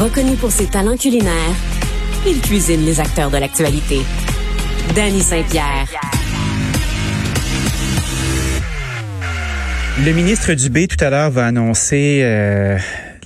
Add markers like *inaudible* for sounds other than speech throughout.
Reconnu pour ses talents culinaires, il cuisine les acteurs de l'actualité. Danny Saint-Pierre. Le ministre Dubé tout à l'heure va annoncer euh,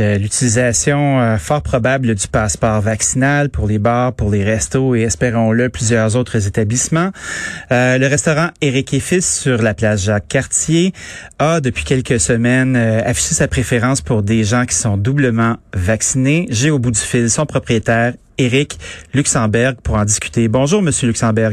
l'utilisation euh, fort probable du passeport vaccinal pour les bars, pour les restos et espérons-le plusieurs autres établissements. Euh, le restaurant Éric et Fils sur la place Jacques-Cartier a depuis quelques semaines euh, affiché sa préférence pour des gens qui sont doublement vaccinés. J'ai au bout du fil son propriétaire Éric Luxembourg pour en discuter. Bonjour monsieur Luxembourg.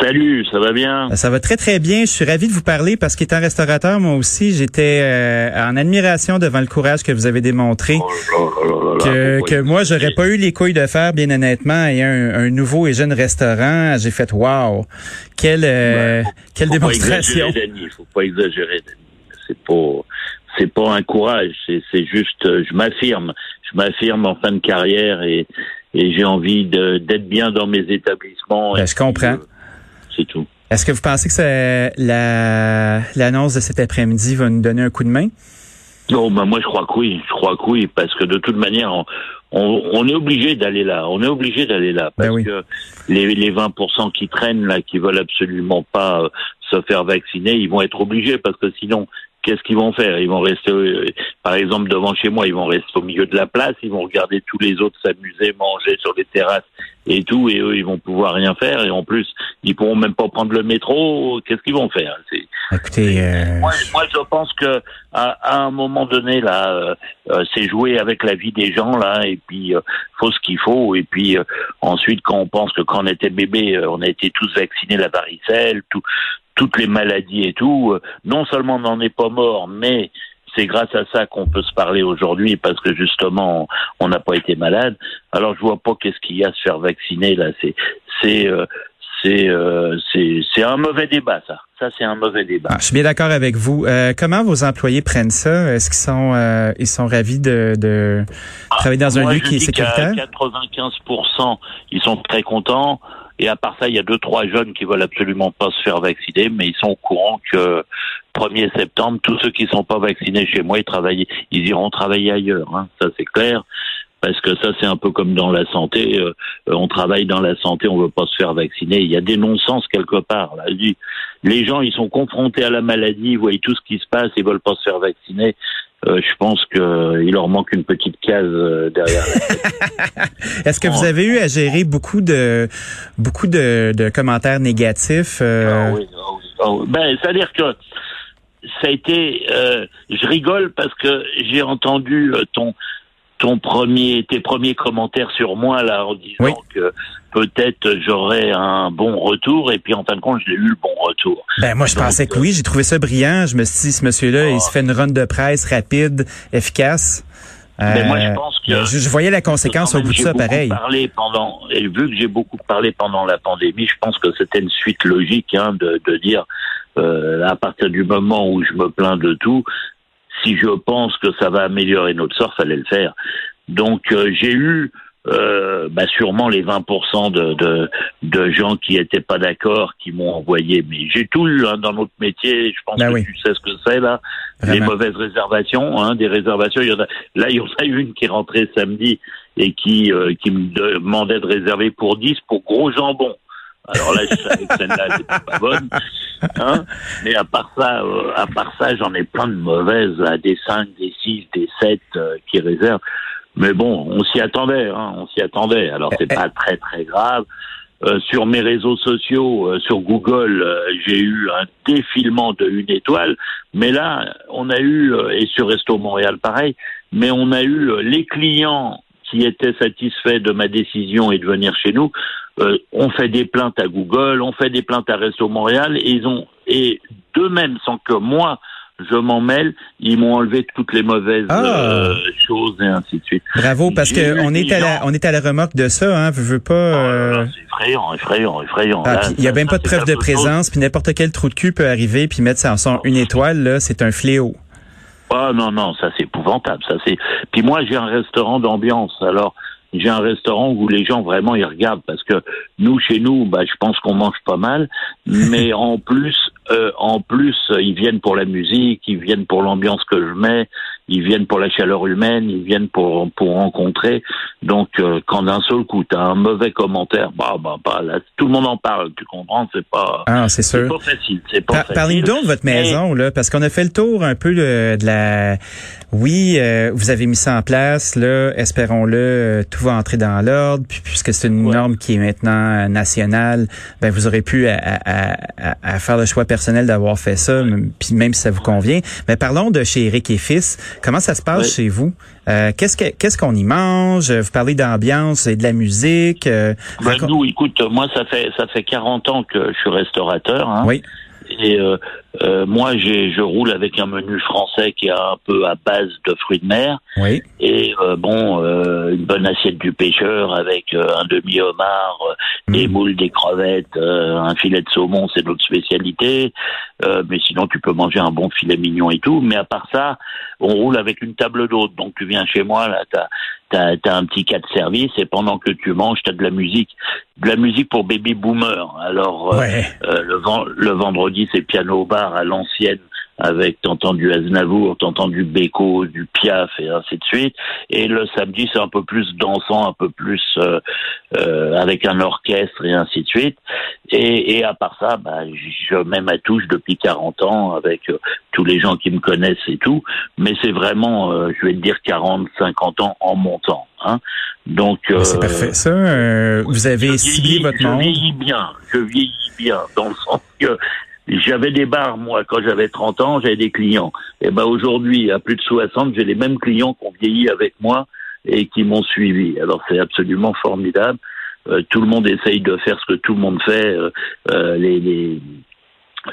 Salut, ça va bien? Ça va très très bien. Je suis ravi de vous parler parce qu'étant restaurateur, moi aussi, j'étais euh, en admiration devant le courage que vous avez démontré. Oh que, que moi, j'aurais pas eu les couilles de faire, bien honnêtement, et un, un nouveau et jeune restaurant. J'ai fait wow, quelle euh, quelle faut démonstration. Pas exagérer, faut pas exagérer. C'est pas c'est pas un courage, c'est c'est juste euh, je m'affirme, je m'affirme en fin de carrière et et j'ai envie de d'être bien dans mes établissements. Ben, je comprends. C'est tout. Est-ce que vous pensez que la l'annonce de cet après-midi va nous donner un coup de main? Non, ben moi je crois que oui, je crois que oui, parce que de toute manière, on, on, on est obligé d'aller là, on est obligé d'aller là, parce Ben oui. que les, les 20% qui traînent là, qui veulent absolument pas euh, se faire vacciner, ils vont être obligés, parce que sinon, qu'est-ce qu'ils vont faire? Ils vont rester, euh, par exemple, devant chez moi, ils vont rester au milieu de la place, ils vont regarder tous les autres s'amuser, manger sur les terrasses et tout, et eux, ils vont pouvoir rien faire, et en plus, ils pourront même pas prendre le métro. Qu'est-ce qu'ils vont faire? C'est Écoutez, euh, moi, moi, je pense que à, à un moment donné, là, euh, euh, c'est jouer avec la vie des gens, là, et puis euh, faut ce qu'il faut, et puis euh, ensuite, quand on pense que quand on était bébé, euh, on a été tous vaccinés la varicelle, tout, toutes les maladies et tout, euh, non seulement on n'en est pas mort, mais c'est grâce à ça qu'on peut se parler aujourd'hui parce que justement on n'a pas été malade. Alors je vois pas qu'est-ce qu'il y a à se faire vacciner là. C'est c'est euh, c'est euh, c'est un mauvais débat ça. Ça c'est un mauvais débat. ah, je suis bien d'accord avec vous. Euh, comment vos employés prennent ça? Est-ce qu'ils sont euh, ils sont ravis de, de travailler dans un lieu qui est sécuritaire? 95%, ils sont très contents. Et à part ça, il y a deux, trois jeunes qui veulent absolument pas se faire vacciner, mais ils sont au courant que 1er septembre, tous ceux qui sont pas vaccinés chez moi, ils travaillent, ils iront travailler ailleurs. Hein. Ça, c'est clair. Parce que ça, c'est un peu comme dans la santé. euh, on travaille dans la santé, on veut pas se faire vacciner. Il y a des non-sens quelque part. Les gens, ils sont confrontés à la maladie, ils voient tout ce qui se passe, ils veulent pas se faire vacciner. Euh, je pense qu'il leur manque une petite case euh, derrière. *laughs* *laughs* Est-ce que vous avez eu à gérer beaucoup de beaucoup de, de commentaires négatifs euh, Ah oui, ah oui, ah oui. Ben, c'est-à-dire que ça a été. euh, je rigole parce que j'ai entendu euh, ton ton premier tes premiers commentaires sur moi là en disant Oui. que peut-être j'aurais un bon retour et puis en fin de compte j'ai eu le bon retour. Ben moi je Donc, pensais que euh, oui, j'ai trouvé ça brillant. Je me suis dit ce monsieur-là, il se fait une run de presse rapide, efficace. Mais moi, je Euh, pense que- je, je voyais la conséquence au bout de ça, pareil. Parlé pendant, et vu que j'ai beaucoup parlé pendant la pandémie, je pense que c'était une suite logique hein, de, de dire euh, à partir du moment où je me plains de tout, si je pense que ça va améliorer notre sort, fallait le faire. Donc euh, j'ai eu euh, bah, sûrement les 20% de, de, de gens qui étaient pas d'accord, qui m'ont envoyé. Mais j'ai tout eu hein, dans notre métier. Je pense Ben que oui. tu sais ce que c'est là. Les mauvaises réservations, hein, des réservations. Il y en a, là, il y en a *laughs* une qui est rentrée samedi et qui, euh, qui me demandait de réserver pour 10 pour gros jambon. Alors là, je savais que celle-là, c'était pas bonne. Hein Mais à part ça, euh, à part ça, j'en ai plein de mauvaises, là, des 5, des 6, des 7 euh, qui réservent. Mais bon, on s'y attendait, hein, on s'y attendait. Alors c'est pas très très grave. Euh, sur mes réseaux sociaux, euh, sur Google, euh, j'ai eu un défilement de une étoile. Mais là, on a eu, euh, et sur Resto Montréal pareil, mais on a eu euh, les clients qui étaient satisfaits de ma décision et de venir chez nous. Euh, on fait des plaintes à Google, on fait des plaintes à Resto Montréal, et ils ont et d'eux-mêmes, sans que moi je m'en mêle. Ils m'ont enlevé toutes les mauvaises Ah. euh, choses et ainsi de suite. Bravo, parce que on est à la, on est à la remorque de ça, hein. Je veux pas. Là euh, là, c'est effrayant, effrayant, effrayant. ah, il y a même ça, pas de preuve de présence, puis n'importe quel trou de cul peut arriver puis mettre ça en son une étoile là, c'est un fléau. Ah non, non, ça c'est épouvantable. Ça c'est. Puis moi j'ai un restaurant d'ambiance. Alors j'ai un restaurant où les gens vraiment ils regardent parce que nous chez nous, bah je pense qu'on mange pas mal, mais *laughs* en plus, euh, en plus ils viennent pour la musique, ils viennent pour l'ambiance que je mets, ils viennent pour la chaleur humaine, ils viennent pour pour rencontrer. Donc euh, quand d'un seul coup t'as un mauvais commentaire, bah bah bah là tout le monde en parle. Tu comprends? C'est pas. Ah, c'est C'est sûr. pas facile. C'est pas Par- facile. Parlez-nous donc de votre Mais- maison, là, parce qu'on a fait le tour un peu là, de la. Oui, euh, vous avez mis ça en place, là, espérons-le, euh, tout va entrer dans l'ordre, puis puisque c'est une Ouais. norme qui est maintenant euh, nationale, ben vous aurez pu à, à- à- à faire le choix personnel d'avoir fait ça, puis même si ça vous convient. Mais parlons de chez Eric et Fils. Comment ça se passe chez vous? Euh, Qu'est-ce que qu'est-ce qu'on y mange? Vous parlez d'ambiance et de la musique. euh, Ben, nous, écoute, moi, ça fait ça fait 40 ans que je suis restaurateur. Hein, Oui. Et euh, euh, moi, j'ai je roule avec un menu français qui est un peu à base de fruits de mer. Oui. Et euh, bon, euh, une bonne assiette du pêcheur avec euh, un demi homard, euh, des Mm. moules, des crevettes, euh, un filet de saumon, c'est notre spécialité. Euh, mais sinon, tu peux manger un bon filet mignon et tout. Mais à part ça, on roule avec une table d'hôte. Donc tu viens chez moi, là, t'as t'as as un petit cas de service et pendant que tu manges, t'as de la musique, de la musique pour baby boomer. Alors euh, Ouais. euh, le vendredi, c'est piano bar à l'ancienne avec t'entends du Aznavour, t'entends du Beko, du Piaf et ainsi de suite. Et le samedi, c'est un peu plus dansant, un peu plus euh, euh, avec un orchestre et ainsi de suite. Et, et à part ça, bah, je mets ma touche depuis 40 ans avec euh, tous les gens qui me connaissent et tout. Mais c'est vraiment, euh, je vais te dire, 40, 50 ans en montant. Hein. Donc, Ben, C'est euh, parfait. Ça, euh, vous avez je ciblé votre je monde. vieillis bien, je vieillis bien, dans le sens que j'avais des bars, moi, quand j'avais 30 ans, j'avais des clients. Et ben aujourd'hui, à plus de 60, j'ai les mêmes clients qui ont vieilli avec moi et qui m'ont suivi. Alors c'est absolument formidable. Euh, tout le monde essaye de faire ce que tout le monde fait, euh, euh, les, les-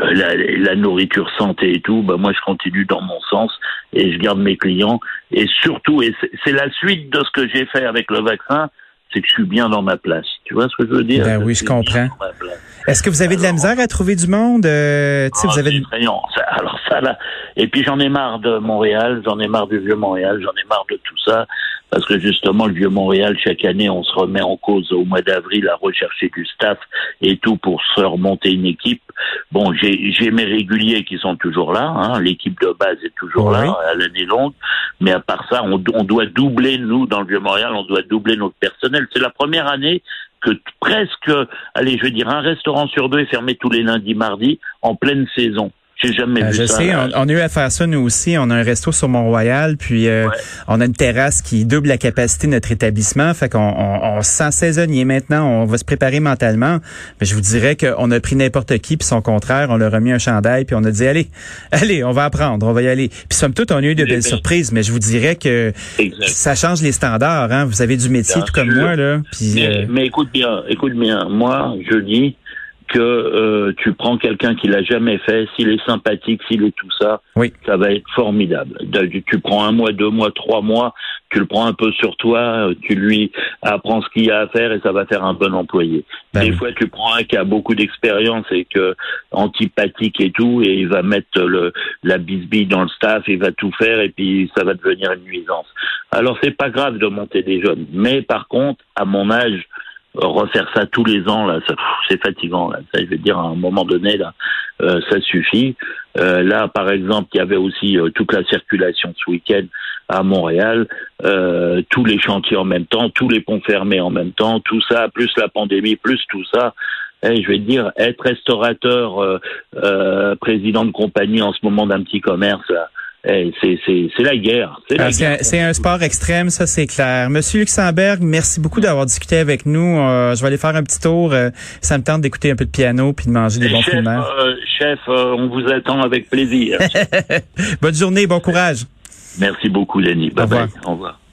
euh, la, la nourriture santé et tout. Ben moi, je continue dans mon sens et je garde mes clients. Et surtout, et c'est la suite de ce que j'ai fait avec le vaccin, c'est que je suis bien dans ma place. Tu vois ce que je veux dire? Ben oui, je comprends. Est-ce que vous avez de la misère à trouver du monde? Euh, Ah, vous avez c'est effrayant. Ça- alors ça là. Et puis j'en ai marre de Montréal, j'en ai marre du vieux Montréal, j'en ai marre de tout ça parce que justement le vieux Montréal chaque année on se remet en cause au mois d'avril à rechercher du staff et tout pour se remonter une équipe. Bon, j'ai j'ai mes réguliers qui sont toujours là, hein, l'équipe de base est toujours Oui. là à l'année longue, mais à part ça, on, on doit doubler nous dans le vieux Montréal, on doit doubler notre personnel. C'est la première année que presque, allez, je veux dire, un restaurant sur deux est fermé tous les lundis, mardis, en pleine saison. J'ai jamais Euh, vu je ça. sais, là. on, on a eu à faire ça nous aussi. On a un resto sur Mont-Royal, puis euh, Ouais. on a une terrasse qui double la capacité de notre établissement. Fait qu'on on, on se sent saisonnier maintenant. On va se préparer mentalement. Mais je vous dirais qu'on a pris n'importe qui, puis son contraire, on leur a mis un chandail, puis on a dit allez, *laughs* allez, on va apprendre, on va y aller. Puis somme toute, on a eu de Eh belles ben. surprises. Mais je vous dirais que Exact. ça change les standards. Hein. Vous avez du métier Bien tout comme sûr. moi là. Puis Mais, euh, mais écoute bien, écoute bien. Moi, je dis que euh, tu prends quelqu'un qui l'a jamais fait, s'il est sympathique, s'il est tout ça, Oui. ça va être formidable. Tu prends un mois, deux mois, trois mois, tu le prends un peu sur toi, euh, tu lui apprends ce qu'il y a à faire et ça va faire un bon employé. Ben Des oui. fois, tu prends un qui a beaucoup d'expérience et que antipathique et tout, et il va mettre le, la bisbille dans le staff, il va tout faire et puis ça va devenir une nuisance. Alors c'est pas grave de monter des jeunes, mais par contre, à mon âge, refaire ça tous les ans là, c'est fatigant là. Ça, je veux dire, à un moment donné là, euh, ça suffit. Euh, là, par exemple, il y avait aussi euh, toute la circulation ce week-end à Montréal, euh, tous les chantiers en même temps, tous les ponts fermés en même temps, tout ça, plus la pandémie, plus tout ça. Eh, je vais dire, être restaurateur, euh, euh, président de compagnie en ce moment d'un petit commerce, là, c'est la guerre. C'est la Ah, guerre. un, c'est un sport extrême, ça c'est clair. Monsieur Luxembourg, merci beaucoup d'avoir discuté avec nous. Euh, je vais aller faire un petit tour. euh, ça me tente d'écouter un peu de piano puis de manger des bons chef, fruits euh, chef, on vous attend avec plaisir. *laughs* Bonne journée, bon courage. Merci beaucoup, Lenny. Bye Au revoir. bye. Au revoir.